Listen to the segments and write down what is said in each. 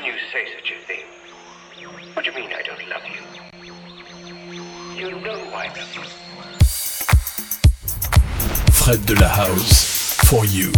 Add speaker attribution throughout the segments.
Speaker 1: can you say such a thing? What do you mean I don't love you? You know I love you.
Speaker 2: Fred de la House, for you.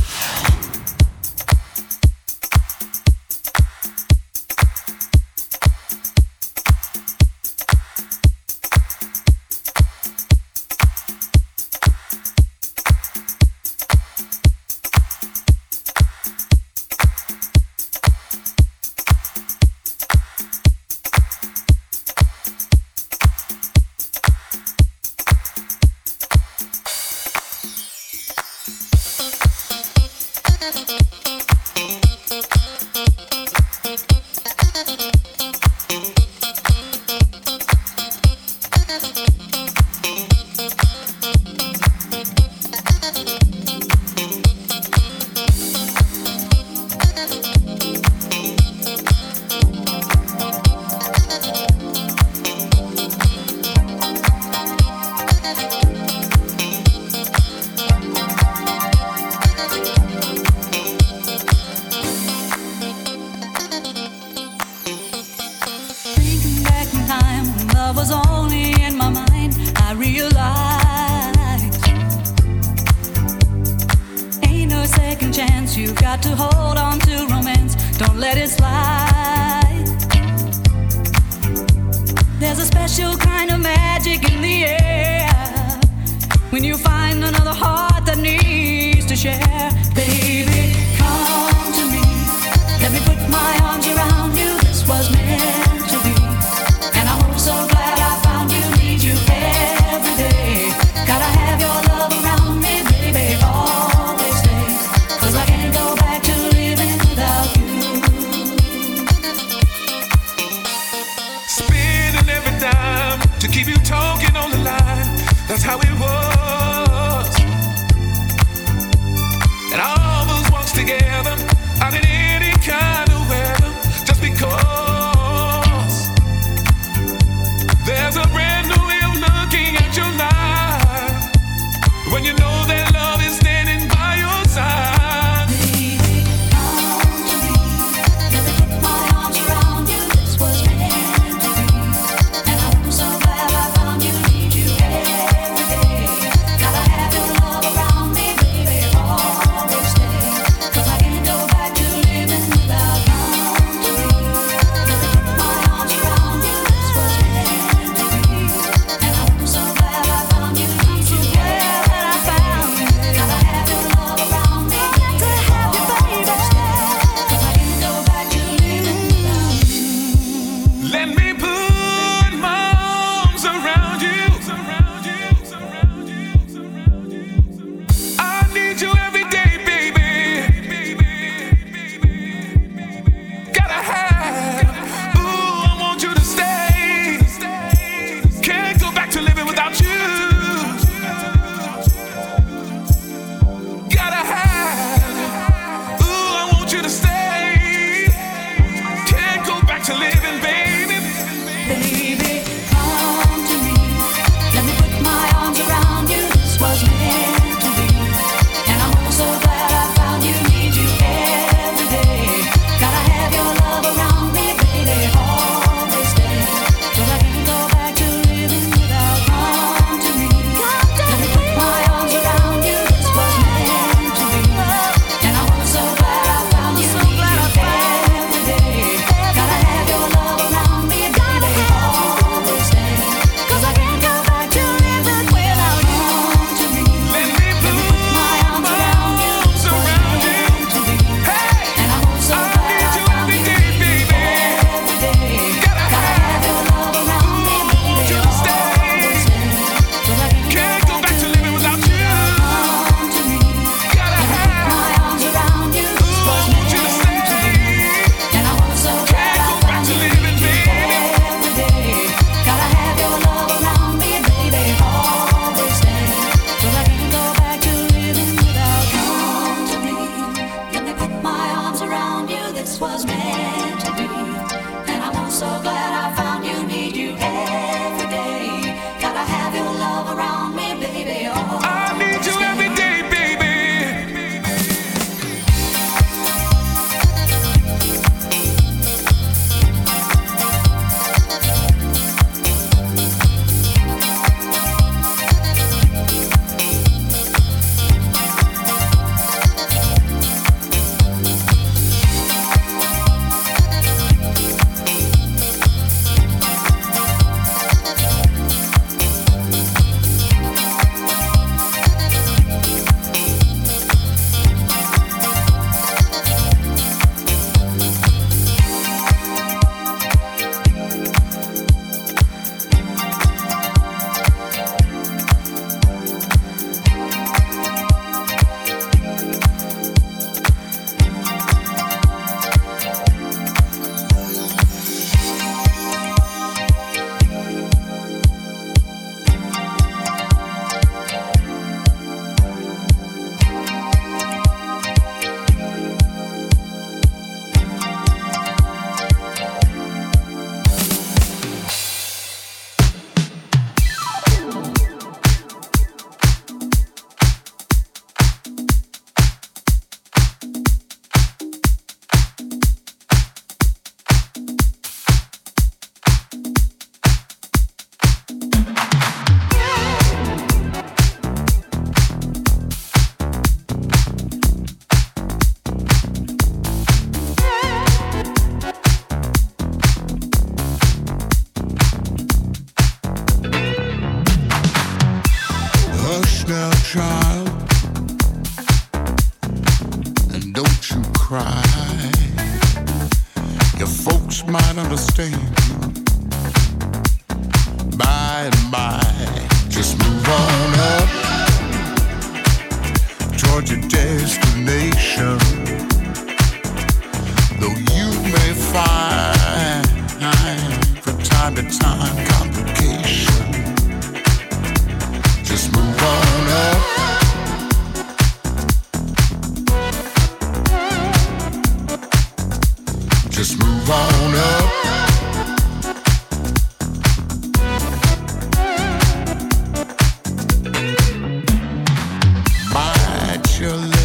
Speaker 3: Your lip